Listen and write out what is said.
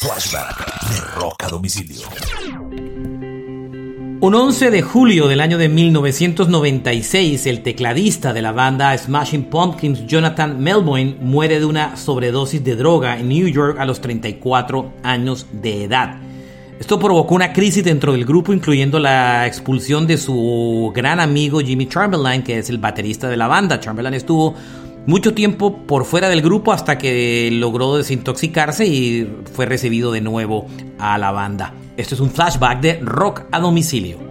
Flashback de a Domicilio. Un 11 de julio del año de 1996, el tecladista de la banda Smashing Pumpkins, Jonathan Melvoin, muere de una sobredosis de droga en New York a los 34 años de edad. Esto provocó una crisis dentro del grupo, incluyendo la expulsión de su gran amigo Jimmy Chamberlain, que es el baterista de la banda. Chamberlain estuvo mucho tiempo por fuera del grupo hasta que logró desintoxicarse y fue recibido de nuevo a la banda. Esto es un flashback de rock a domicilio.